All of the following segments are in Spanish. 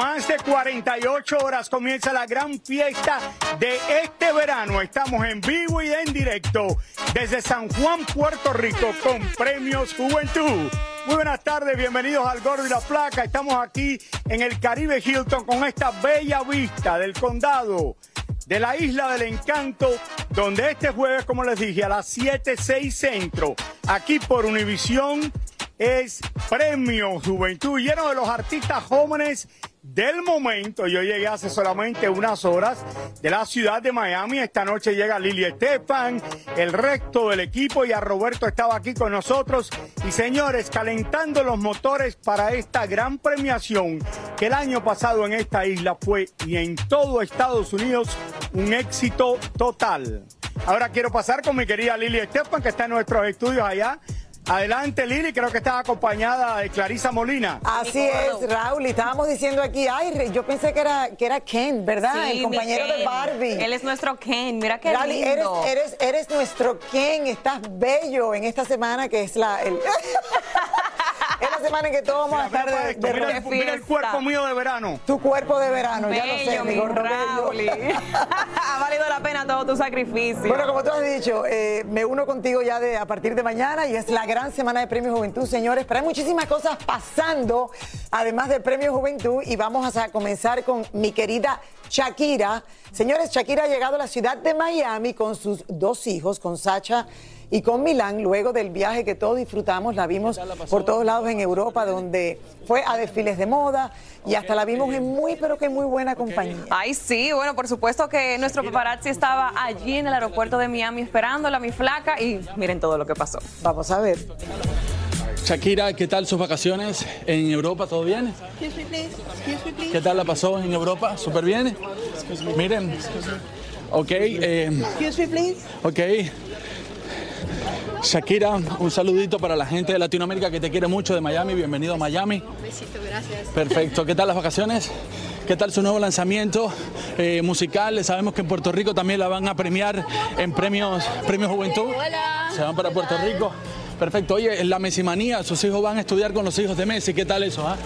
más de 48 horas comienza la gran fiesta de este verano. Estamos en vivo y en directo desde San Juan, Puerto Rico, con Premios Juventud. Muy buenas tardes, bienvenidos al Gordo y la Placa. Estamos aquí en el Caribe Hilton con esta bella vista del condado de la Isla del Encanto, donde este jueves, como les dije, a las 7, 6 centro, aquí por Univisión, es Premio Juventud, lleno de los artistas jóvenes del momento. Yo llegué hace solamente unas horas de la ciudad de Miami. Esta noche llega Lili Estefan, el resto del equipo y a Roberto estaba aquí con nosotros. Y señores, calentando los motores para esta gran premiación que el año pasado en esta isla fue y en todo Estados Unidos un éxito total. Ahora quiero pasar con mi querida Lili Estefan que está en nuestros estudios allá. Adelante, Lili, creo que estaba acompañada de Clarisa Molina. Así es, Raúl, y estábamos diciendo aquí, ay, yo pensé que era, que era Ken, ¿verdad? Sí, el compañero de. Barbie. Él es nuestro Ken, mira qué Lali, eres, lindo. eres, eres nuestro Ken, estás bello en esta semana que es la... el- semana en que todos vamos a estar de, esto, de mira el- mira el fiesta. cuerpo mío de verano. tu cuerpo de verano, ya lo sé, mi. Rauli. ha valido la pena todo tu sacrificio. Bueno, como tú has dicho, eh, me uno contigo ya de, a partir de mañana y es la gran semana de Premio Juventud, señores. Pero hay muchísimas cosas pasando, además del Premio Juventud, y vamos a comenzar con mi querida Shakira. Señores, Shakira ha llegado a la ciudad de Miami con sus dos hijos, con Sacha y con Milán, luego del viaje que todos disfrutamos. La vimos por todos lados en Europa, donde fue a desfiles de moda y hasta la vimos en muy, pero que muy buena compañía. Ay, sí, bueno, por supuesto que nuestro paparazzi estaba allí en el aeropuerto de Miami esperándola, mi flaca, y miren todo lo que pasó. Vamos a ver. Shakira, ¿qué tal sus vacaciones en Europa? ¿Todo bien? ¿Qué tal la pasó en Europa? ¿Súper bien? Miren. Ok. eh, ok. Shakira, un saludito para la gente de Latinoamérica que te quiere mucho de Miami. Bienvenido a Miami. Besito, gracias. Perfecto. ¿Qué tal las vacaciones? ¿Qué tal su nuevo lanzamiento eh, musical? Sabemos que en Puerto Rico también la van a premiar en premios, premios Juventud. Hola. Se van para Puerto Rico. Perfecto. Oye, en la Mesimanía, sus hijos van a estudiar con los hijos de Messi. ¿Qué tal eso? ah?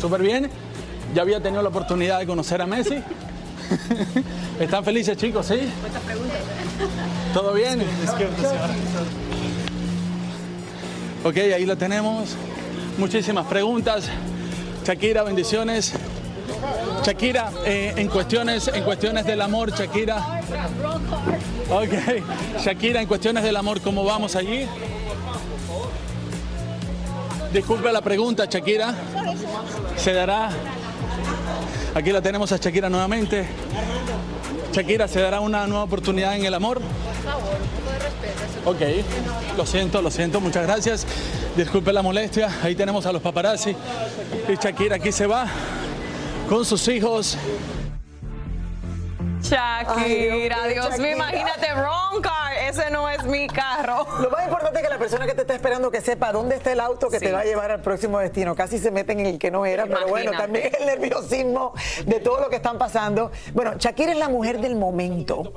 ¿Súper bien? ¿Ya había tenido la oportunidad de conocer a Messi? ¿Están felices, chicos? ¿Sí? ¿Todo bien? Ok, ahí lo tenemos. Muchísimas preguntas. Shakira, bendiciones. Shakira, eh, en cuestiones, en cuestiones del amor, Shakira. Ok, Shakira, en cuestiones del amor, ¿cómo vamos allí? Disculpe la pregunta, Shakira. Se dará. Aquí la tenemos a Shakira nuevamente. Shakira, ¿se dará una nueva oportunidad en el amor? Ok, lo siento, lo siento, muchas gracias. Disculpe la molestia, ahí tenemos a los paparazzi. Y Shakira aquí se va con sus hijos. Shakira, Ay, Dios, Dios mío, imagínate, wrong car, ese no es mi carro. Lo más importante es que la persona que te está esperando que sepa dónde está el auto que Sí. te va a llevar al próximo destino. Casi se meten en el que no era, pero bueno, también el nerviosismo de todo lo que están pasando. Bueno, Shakira es la mujer del momento.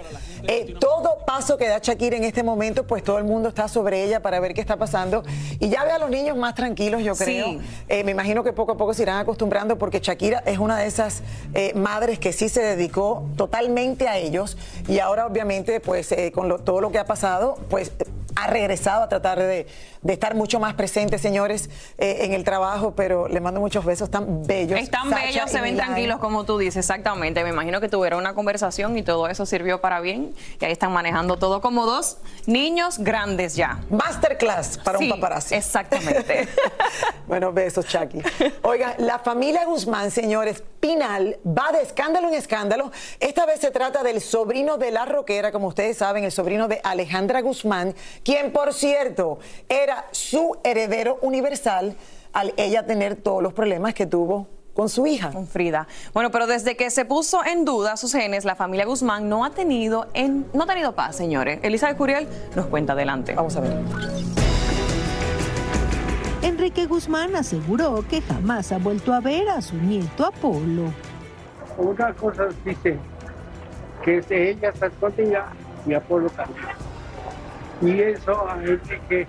Eh, todo paso que da Shakira en este momento, pues todo el mundo está sobre ella para ver qué está pasando. Y ya ve a los niños más tranquilos, yo Sí. creo. Eh, me imagino que poco a poco se irán acostumbrando porque Shakira es una de esas eh, madres que sí se dedicó totalmente a ellos y ahora obviamente pues eh, con todo lo que ha pasado pues ha regresado a tratar de, de estar mucho más presente, señores, eh, en el trabajo, pero le mando muchos besos tan bellos. Están Sacha bellos, se ven Milán. tranquilos como tú dices, exactamente. Me imagino que tuvieron una conversación y todo eso sirvió para bien. Y ahí están manejando todo como dos niños grandes ya. Masterclass para Sí, un paparazzi. exactamente. bueno, besos, Chucky. Oigan, la familia Guzmán, señores, Pinal, va de escándalo en escándalo. Esta vez se trata del sobrino de la roquera, como ustedes saben, el sobrino de Alejandra Guzmán, quien, por cierto, era su heredero universal al ella tener todos los problemas que tuvo con su hija. Con Frida. Bueno, pero desde que se puso en duda sus genes, la familia Guzmán no ha tenido, en, no ha tenido paz, señores. Elizabeth Curiel nos cuenta adelante. Vamos a ver. Enrique Guzmán aseguró que jamás ha vuelto a ver a su nieto Apolo. Una cosa dice que es- ella está escondida y Apolo también. Y eso a Enrique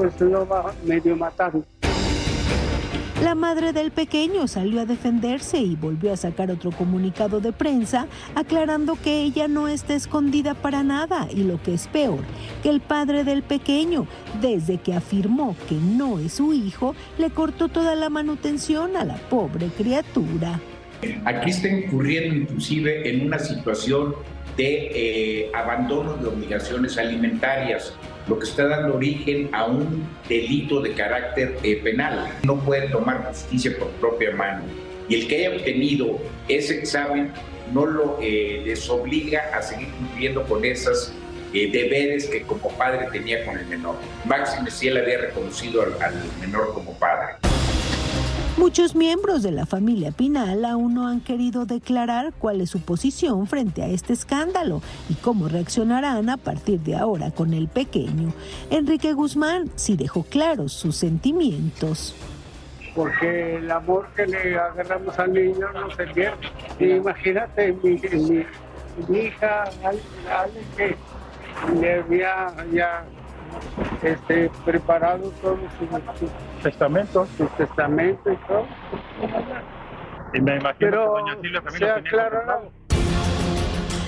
pues lo va medio matando. La madre del pequeño salió a defenderse y volvió a sacar otro comunicado de prensa aclarando que ella no está escondida para nada y lo que es peor, que el padre del pequeño, desde que afirmó que no es su hijo, le cortó toda la manutención a la pobre criatura. Aquí está incurriendo inclusive en una situación de eh, abandono de obligaciones alimentarias, lo que está dando origen a un delito de carácter eh, penal. No puede tomar justicia por propia mano. Y el que haya obtenido ese examen no lo eh, a seguir cumpliendo con esos deberes que como padre tenía con el menor. Máxime si él había reconocido al, al menor como padre. Muchos miembros de la familia Pinal aún no han querido declarar cuál es su posición frente a este escándalo y cómo reaccionarán a partir de ahora con el pequeño. Enrique Guzmán sí dejó claros sus sentimientos. Porque el amor que le agarramos al niño no se pierde. Imagínate, mi, mi- mi hija, Ale, que le había ya este, preparado todo su, su testamento, su testamento y todo. Y me imagino Pero que doña Silvia también se aclarará.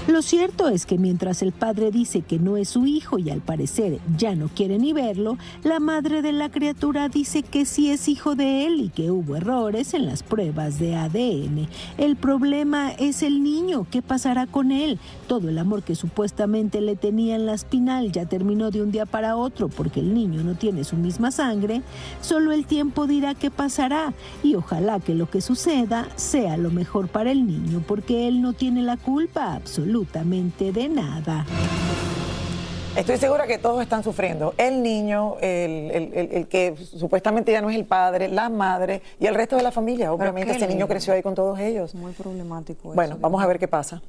Lo cierto es que mientras el padre dice que no es su hijo y al parecer ya no quiere ni verlo, la madre de la criatura dice que sí es hijo de él y que hubo errores en las pruebas de ADN. El problema es el niño, ¿qué pasará con él? Todo el amor que supuestamente le tenía en la espinal ya terminó de un día para otro porque el niño no tiene su misma sangre. Solo el tiempo dirá qué pasará y ojalá que lo que suceda sea lo mejor para el niño porque él no tiene la culpa absolutamente de nada. Estoy segura que todos están sufriendo. El niño, el, el- el- el que supuestamente ya no es el padre, la madre y el resto de la familia. Obviamente ese niño creció ahí con todos ellos. Muy problemático. Bueno, vamos a ver qué pasa.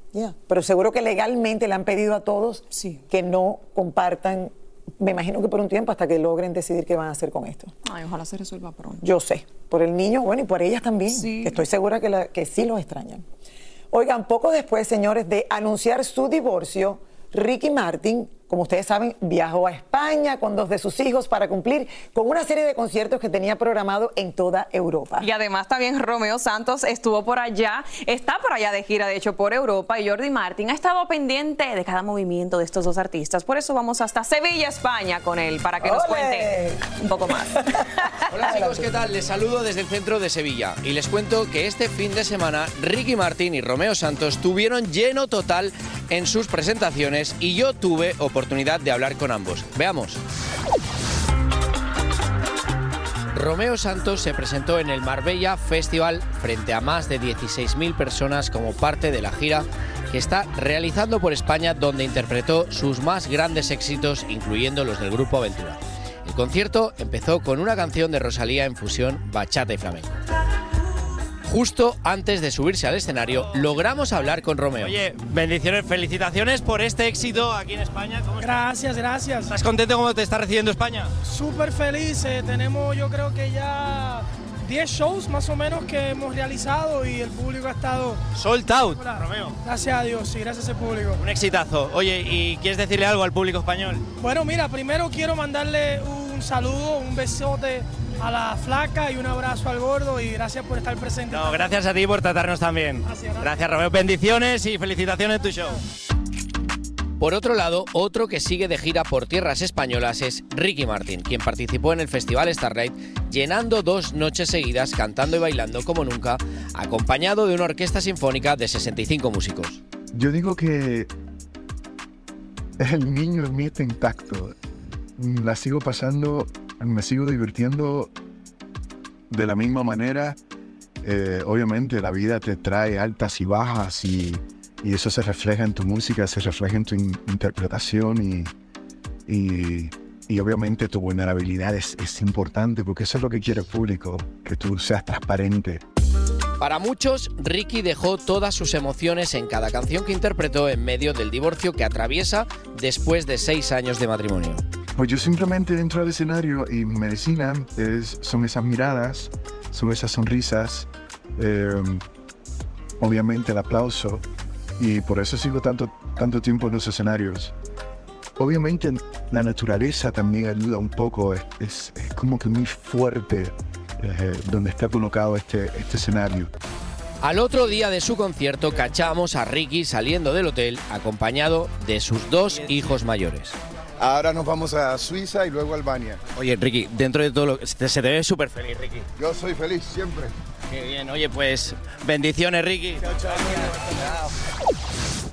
Pero seguro que legalmente le han pedido a todos que no compartan, me imagino que por un tiempo hasta que logren decidir qué van a hacer con esto. Ay, ojalá se resuelva pronto. Yo sé, por el niño, bueno, y por ellas también, Sí. estoy segura que, la- que sí los extrañan. Oigan, poco después, señores, de anunciar su divorcio, Ricky Martin, como ustedes saben, viajó a España con dos de sus hijos para cumplir con una serie de conciertos que tenía programado en toda Europa. Y además también Romeo Santos estuvo por allá, está por allá de gira, de hecho, por Europa, y Jordi Martin ha estado pendiente de cada movimiento de estos dos artistas. Por eso vamos hasta Sevilla, España, con él, para que nos ¡Ole! cuente un poco más. Hola chicos, ¿qué tal? Les saludo desde el centro de Sevilla y les cuento que este fin de semana Ricky Martin y Romeo Santos tuvieron lleno total en sus presentaciones y yo tuve oportunidad de hablar con ambos. Veamos. Romeo Santos se presentó en el Marbella Festival frente a más de 16.000 personas como parte de la gira que está realizando por España donde interpretó sus más grandes éxitos incluyendo los del grupo Aventura. El concierto empezó con una canción de Rosalía en fusión bachata y flamenco. Justo antes de subirse al escenario, logramos hablar con Romeo. Oye, bendiciones, felicitaciones por este éxito aquí en España. ¿Cómo estás? Gracias, gracias. ¿Estás contento cómo te está recibiendo España? Súper feliz. eh, tenemos yo creo que ya 10 shows más o menos que hemos realizado y el público ha estado... Sold out, Hola. Romeo. Gracias a Dios y gracias al público. Un exitazo. Oye, ¿y quieres decirle algo al público español? Bueno, mira, primero quiero mandarle un saludo, un besote a la flaca y un abrazo al gordo y gracias por estar presente. No, gracias a ti por tratarnos tan bien. Gracias, Romeo. Bendiciones y felicitaciones en tu show. Por otro lado, otro que sigue de gira por tierras españolas es Ricky Martin, quien participó en el Festival Starlight llenando dos noches seguidas cantando y bailando como nunca, acompañado de una orquesta sinfónica de 65 músicos. Yo digo que el niño en mí está intacto. La sigo pasando, me sigo divirtiendo de la misma manera. Eh, obviamente la vida te trae altas y bajas y, y eso se refleja en tu música, se refleja en tu in- interpretación y, y, y obviamente tu vulnerabilidad es, es importante porque eso es lo que quiere el público, que tú seas transparente. Para muchos, Ricky dejó todas sus emociones en cada canción que interpretó en medio del divorcio que atraviesa después de seis años de matrimonio. Pues yo simplemente dentro del escenario y mi medicina es, son esas miradas, son esas sonrisas, eh, obviamente el aplauso y por eso sigo tanto, tanto tiempo en los escenarios. Obviamente la naturaleza también ayuda un poco, es, es- es como que muy fuerte eh, donde está colocado este, este escenario. Al otro día de su concierto cachamos a Ricky saliendo del hotel acompañado de sus dos hijos mayores. Ahora nos vamos a Suiza y luego a Albania. Oye, Ricky, dentro de todo lo que se te, ve súper feliz, Ricky. Yo soy feliz siempre. Qué bien, oye, pues bendiciones, Ricky.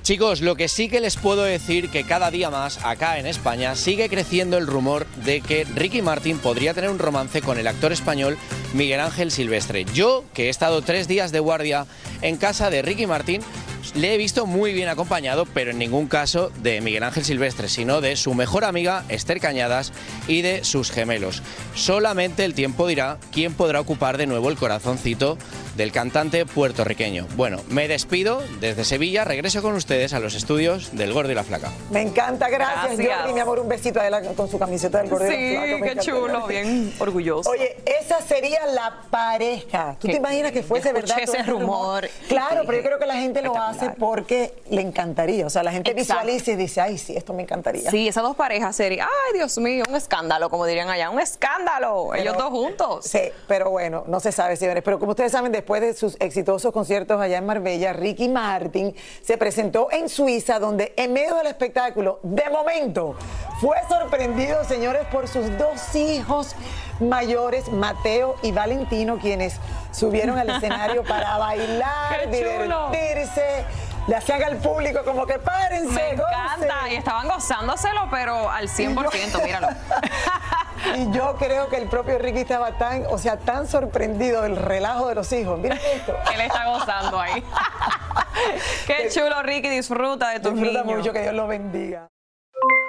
Chicos, lo que sí que les puedo decir que cada día más acá en España sigue creciendo el rumor de que Ricky Martin podría tener un romance con el actor español Miguel Ángel Silvestre. Yo, que he estado tres días de guardia en casa de Ricky Martin, le he visto muy bien acompañado, pero en ningún caso de Miguel Ángel Silvestre, sino de su mejor amiga Esther Cañadas y de sus gemelos. Solamente el tiempo dirá quién podrá ocupar de nuevo el corazoncito del cantante puertorriqueño. Bueno, me despido desde Sevilla, regreso con ustedes a los estudios del Gordo y la Flaca. Me encanta, gracias, Gracias. Jordi, mi amor, un besito a él con su camiseta del Cordero Sí, Flaco, me qué encanta. chulo, bien orgulloso. Oye, esa sería la pareja. ¿Tú Que- te imaginas que fuese verdad? ese este rumor. Claro, Sí, pero yo creo que la gente lo hace porque le encantaría. O sea, la gente Exacto. visualiza y dice, ay, sí, esto me encantaría. Sí, esas dos parejas serían, ay Dios mío, un escándalo, como dirían allá, un escándalo, Pero- ellos dos juntos. Sí, pero bueno, no se sabe, señores. Pero como ustedes saben, después de sus exitosos conciertos allá en Marbella, Ricky Martin se presentó en Suiza, donde en medio del espectáculo, de momento, fue sorprendido, señores, por sus dos hijos mayores, Mateo y Valentino, quienes subieron al escenario para bailar, divertirse. Le hacían al público como que párense, Me encanta, gocen". y estaban gozándoselo, pero al 100%, míralo. Y yo creo que el propio Ricky estaba tan, o sea, tan sorprendido del relajo de los hijos. Mira esto. Él está gozando ahí. Qué chulo, Ricky, disfruta de tus Disfruta niños. mucho, que Dios los bendiga.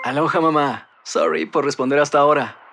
Aloha mamá. Sorry por responder hasta ahora.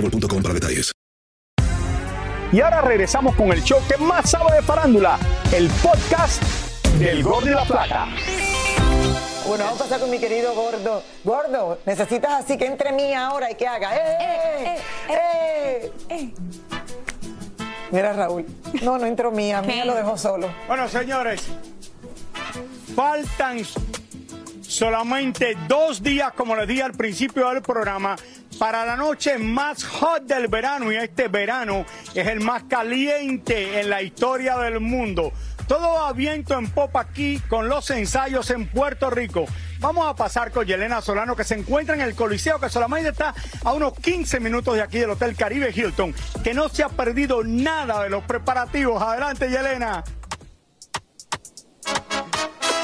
boostmobile.com para detalles. Y ahora regresamos con el show que más sabe de farándula, el podcast del Gordo y la Plata. Bueno, vamos a pasar con mi querido gordo. Gordo, necesitas así que entre mí ahora y que haga. ¡Eh! ¡Eh! ¡Eh! Mira, Raúl. No, no entró mía. Mía lo dejó solo. Bueno, señores, faltan solamente dos días, como les dije al principio del programa, para la noche más hot del verano. Y este verano es el más caliente en la historia del mundo. Todo va viento en popa aquí con los ensayos en Puerto Rico. Vamos a pasar con Yelena Solano que se encuentra en el Coliseo que solamente está a unos 15 minutos de aquí del Hotel Caribe Hilton, que no se ha perdido nada de los preparativos. Adelante Yelena.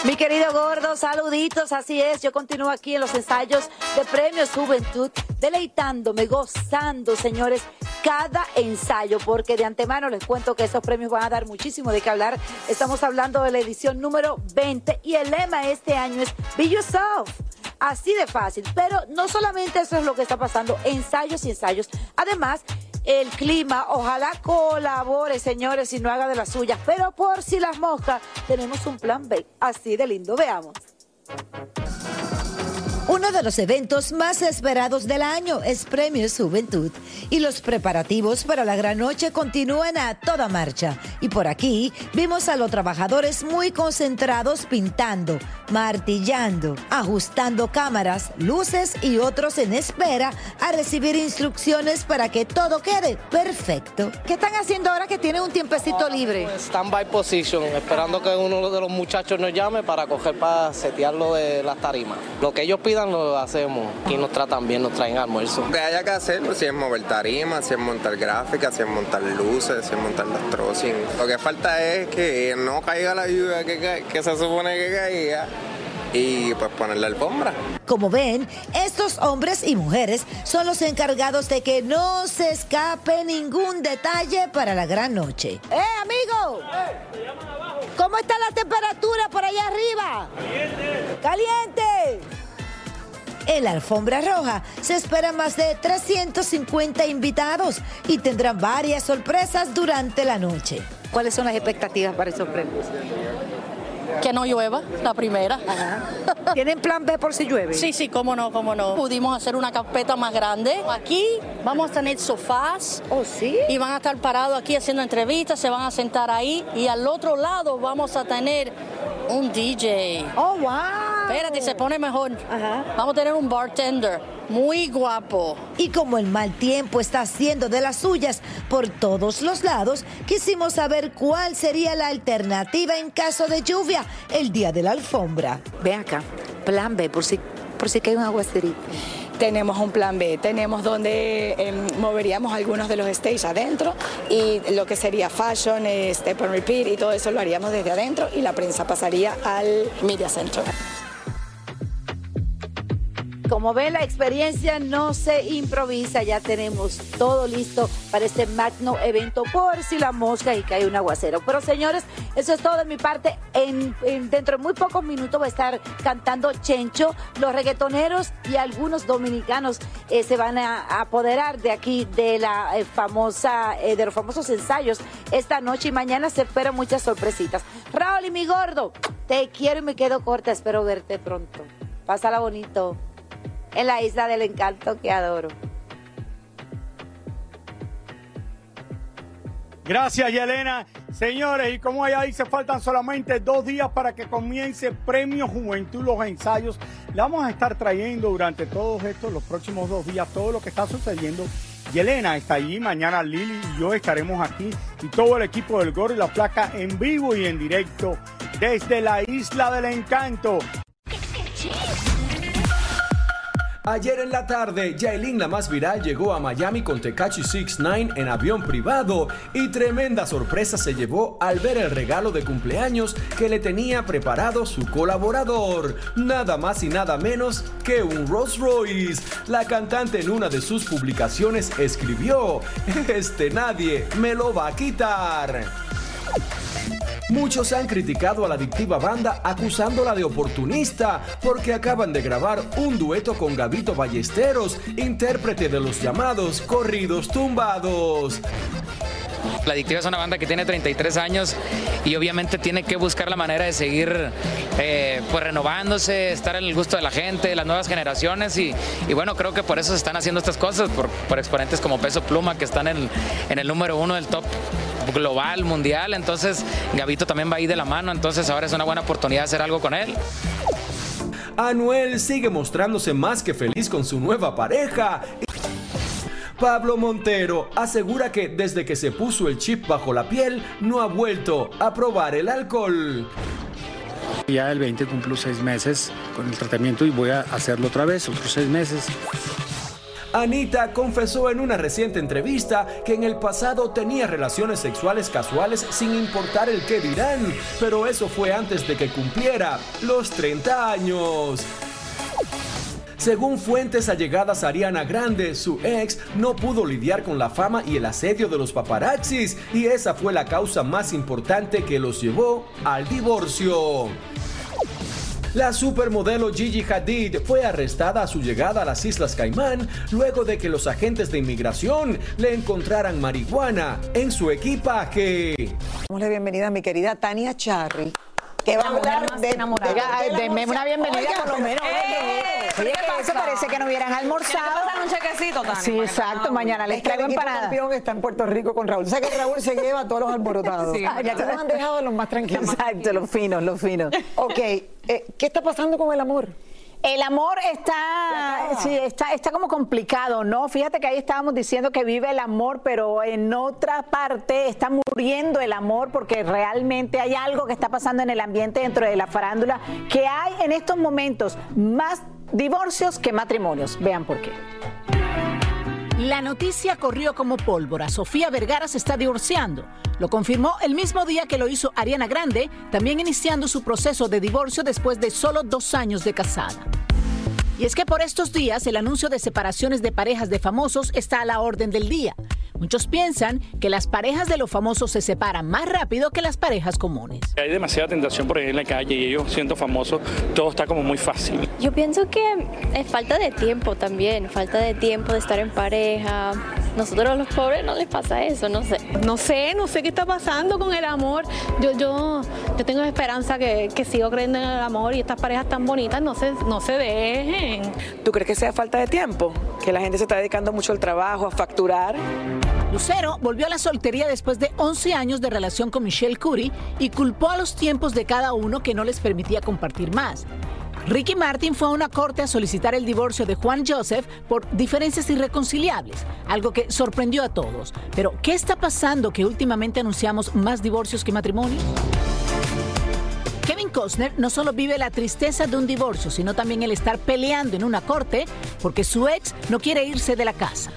Mi querido gordo, saluditos, así es. Yo continúo aquí en los ensayos de Premios Juventud, deleitándome, gozando, señores, cada ensayo, porque de antemano les cuento que esos premios van a dar muchísimo de qué hablar. Estamos hablando de la edición número 20 y el lema este año es Be Yourself. Así de fácil, pero no solamente eso es lo que está pasando, ensayos y ensayos. Además, el clima. Ojalá colabore, señores, y no haga de las suyas. Pero por si las moscas, tenemos un plan B. Así de lindo, veamos. Uno de los eventos más esperados del año es Premios Juventud y los preparativos para la gran noche continúan a toda marcha. Y por aquí vimos a los trabajadores muy concentrados pintando, martillando, ajustando cámaras, luces y otros en espera a recibir instrucciones para que todo quede perfecto. ¿Qué están haciendo ahora que tienen un tiempecito libre? Stand-by position, esperando que uno de los muchachos nos llame para coger para setearlo de las tarimas. Lo que ellos pidan lo hacemos. Aquí nos tratan bien, nos traen almuerzo. Lo que haya que hacer, pues, si es mover tarimas, si es montar gráficas, si es montar luces, si es montar las trocing. Lo que falta es que no caiga la lluvia que, que se supone que caía y pues poner la alfombra. Como ven, estos hombres y mujeres son los encargados de que no se escape ningún detalle para la gran noche. ¡Eh, amigo! ¿Cómo está la temperatura por allá arriba? ¡Caliente! En la alfombra roja se esperan más de 350 invitados y tendrán varias sorpresas durante la noche. ¿Cuáles son las expectativas para esos premios? Que no llueva, la primera. ¿Tienen plan B por si llueve? Sí, sí, cómo no, cómo no. Pudimos hacer una carpeta más grande. Aquí vamos a tener sofás. ¿Oh, sí? Y van a estar parados aquí haciendo entrevistas, se van a sentar ahí. Y al otro lado vamos a tener un DJ. ¡Oh, wow! Espérate, se pone mejor. Vamos a tener un bartender muy guapo. Y como el mal tiempo está haciendo de las suyas por todos los lados, quisimos saber cuál sería la alternativa en caso de lluvia el día de la alfombra. Ven acá, plan B por si, por si cae un aguacerito. Tenemos un plan B, tenemos donde em, moveríamos algunos de los stages adentro y lo que sería fashion, step and repeat y todo eso lo haríamos desde adentro y la prensa pasaría al media center. Como ven, la experiencia no se improvisa. Ya tenemos todo listo para este magno evento por si la mosca y cae un aguacero. Pero señores, eso es todo de mi parte. En, en- dentro de muy pocos minutos va a estar cantando Chencho. Los reggaetoneros y algunos dominicanos eh, se van a, a apoderar de aquí de la eh, famosa, eh, de los famosos ensayos esta noche y mañana se esperan muchas sorpresitas. Raúl y mi gordo, te quiero y me quedo corta. Espero verte pronto. Pásala bonito en la isla del encanto que adoro. Gracias, Yelena. Señores, y como ella dice, faltan solamente dos días para que comience Premio Juventud, los ensayos. Le vamos a estar trayendo durante todos estos, los próximos dos días, todo lo que está sucediendo. Yelena está allí, mañana Lili y yo estaremos aquí y todo el equipo del Gordo y la Placa en vivo y en directo desde la Isla del Encanto. Ayer en la tarde, Yailin, la más viral, llegó a Miami con Tekashi 69 en avión privado y tremenda sorpresa se llevó al ver el regalo de cumpleaños que le tenía preparado su colaborador. Nada más y nada menos que un Rolls Royce. La cantante en una de sus publicaciones escribió, este nadie me lo va a quitar. Muchos han criticado a la adictiva banda acusándola de oportunista porque acaban de grabar un dueto con Gabito Ballesteros, intérprete de los llamados corridos tumbados. La Adictiva es una banda que tiene 33 años y obviamente tiene que buscar la manera de seguir eh, pues renovándose, estar en el gusto de la gente, las nuevas generaciones y, bueno, creo que por eso se están haciendo estas cosas, por, exponentes como Peso Pluma que están en el número uno del top global, mundial, entonces Gavito también va ahí de la mano, entonces ahora es una buena oportunidad de hacer algo con él. Anuel sigue mostrándose más que feliz con su nueva pareja. Pablo Montero asegura que desde que se puso el chip bajo la piel no ha vuelto a probar el alcohol. Ya el 20 cumplo seis meses con el tratamiento y voy a hacerlo otra vez, otros seis meses. Anita confesó en una reciente entrevista que en el pasado tenía relaciones sexuales casuales sin importar el que dirán, pero eso fue antes de que cumpliera los 30 años. Según fuentes allegadas a Ariana Grande, su ex no pudo lidiar con la fama y el asedio de los paparazzis y esa fue la causa más importante que los llevó al divorcio. La supermodelo Gigi Hadid fue arrestada a su llegada a las Islas Caimán luego de que los agentes de inmigración le encontraran marihuana en su equipaje. Damos la bienvenida a mi querida Tania Charry, que va a hablar de... Oiga, denme una bienvenida Oiga, por lo menos. ¡Eh! Oye, ¿Qué que eso pasa? parece que no hubieran almorzado. un chequecito, Tania. Sí, exacto. Mañana les el traigo equipo empanadas. campeón está en Puerto Rico con Raúl. O sea que Raúl se lleva a todos los alborotados. Sí, ya que nos han dejado los más tranquilos. Exacto, los finos, los finos. Ok, eh, ¿qué está pasando con el amor? El amor está, sí, está, está como complicado, ¿no? Fíjate que ahí estábamos diciendo que vive el amor, pero en otra parte está muriendo el amor porque realmente hay algo que está pasando en el ambiente dentro de la farándula, que hay en estos momentos más divorcios que matrimonios. Vean por qué. La noticia corrió como pólvora. Sofía Vergara se está divorciando. Lo confirmó el mismo día que lo hizo Ariana Grande, también iniciando su proceso de divorcio después de solo dos años de casada. Y es que por estos días el anuncio de separaciones de parejas de famosos está a la orden del día. Muchos piensan que las parejas de los famosos se separan más rápido que las parejas comunes. Hay demasiada tentación por ir en la calle y ellos siendo famosos, todo está como muy fácil. Yo pienso que es falta de tiempo también, falta de tiempo de estar en pareja. Nosotros los pobres no les pasa eso, no sé. No sé, no sé qué está pasando con el amor. Yo, yo, yo tengo esperanza que, que sigo creyendo en el amor y estas parejas tan bonitas no se, no se dejen. ¿Tú crees que sea falta de tiempo? Que la gente se está dedicando mucho al trabajo, a facturar. Lucero volvió a la soltería después de 11 años de relación con Michelle Curry y culpó a los tiempos de cada uno que no les permitía compartir más. Ricky Martin fue a una corte a solicitar el divorcio de Juan Joseph por diferencias irreconciliables, algo que sorprendió a todos. Pero, ¿qué está pasando que últimamente anunciamos más divorcios que matrimonios? Kevin Costner no solo vive la tristeza de un divorcio, sino también el estar peleando en una corte porque su ex no quiere irse de la casa.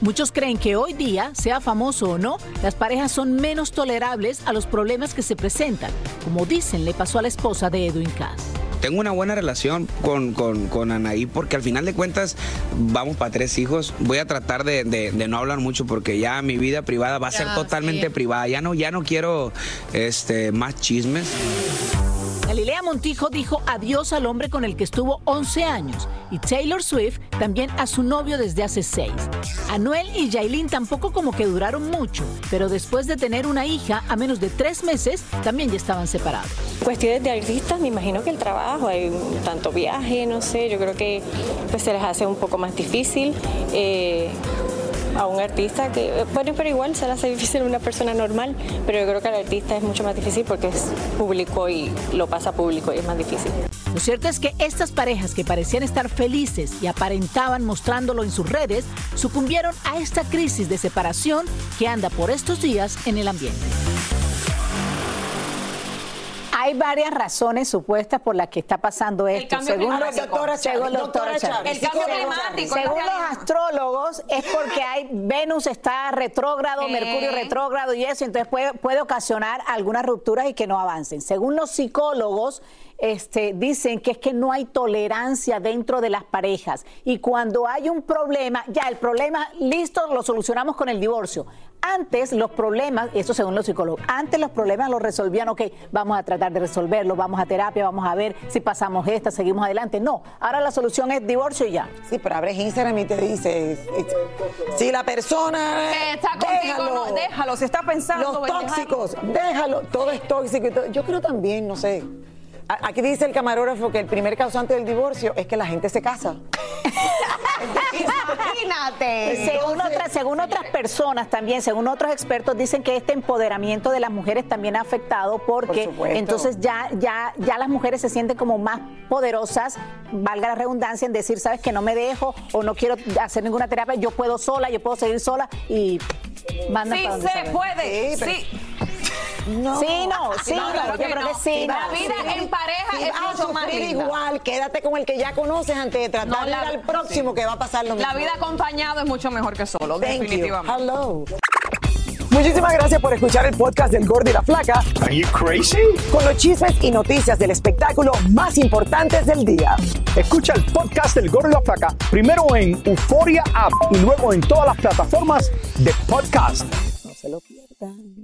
Muchos creen que hoy día, sea famoso o no, las parejas son menos tolerables a los problemas que se presentan, como dicen le pasó a la esposa de Edwin Cass. Tengo una buena relación con, con, con Anaí porque al final de cuentas vamos para tres hijos. Voy a tratar de, de- de no hablar mucho porque ya mi vida privada va a ser Ya, totalmente sí. privada. Ya no, ya no quiero este, más chismes. Galilea Montijo dijo adiós al hombre con el que estuvo 11 años y Taylor Swift también a su novio desde hace 6. Anuel y Yailin tampoco como que duraron mucho, pero después de tener una hija a menos de tres meses también ya estaban separados. Cuestiones de artistas, me imagino que el trabajo, hay tanto viaje, no sé, yo creo que pues, se les hace un poco más difícil. eh, a un artista que, bueno, pero igual se le hace difícil a una persona normal, pero yo creo que al artista es mucho más difícil porque es público y lo pasa público y es más difícil. Lo cierto es que estas parejas que parecían estar felices y aparentaban mostrándolo en sus redes, sucumbieron a esta crisis de separación que anda por estos días en el ambiente. Hay varias razones supuestas por las que está pasando esto. según los, Doctora según Chávez, doctora doctora Chávez. Chávez. El cambio climático, Según los astrólogos, es porque hay Venus está retrógrado. Mercurio retrógrado y eso, entonces puede, puede ocasionar algunas rupturas y que no avancen. Según los psicólogos, este, dicen que es que no hay tolerancia dentro de las parejas y cuando hay un problema, ya el problema listo lo solucionamos con el divorcio. Antes los problemas, eso según los psicólogos, antes los problemas los resolvían, ok, vamos a tratar de resolverlos, vamos a terapia, vamos a ver si pasamos esta, seguimos adelante. No, ahora la solución es divorcio y ya. Sí, pero abres Instagram y te dice, si la persona... está contigo, no, déjalo, si está pensando... Los tóxicos, déjalo, todo es tóxico. y todo. Yo creo también, no sé, Aquí dice el camarógrafo que el primer causante del divorcio es que la gente se casa. Imagínate. Según, otras, según otras personas también, según otros expertos, dicen que este empoderamiento de las mujeres también ha afectado porque entonces ya, ya, ya las mujeres se sienten como más poderosas, valga la redundancia, en decir, sabes que no me dejo o no quiero hacer ninguna terapia, yo puedo sola, yo puedo seguir sola y mandan Sí para donde se puede, Sí, sí. No. Sí, no, sí, No, yo creo que sí. La no, vida sí. en pareja es vas a mucho más linda. igual, quédate con el que ya conoces antes de tratar No, de ir la- al próximo que va a pasar lo mismo. La vida acompañado es mucho mejor que solo, Thank you. definitivamente. Hello. Muchísimas gracias por escuchar el podcast del Gordo y la Flaca. Are you crazy? Con los chismes y noticias del espectáculo más importantes del día. Escucha el podcast del Gordo y la Flaca primero en Euforia App y luego en todas las plataformas de podcast. No se lo pierdan.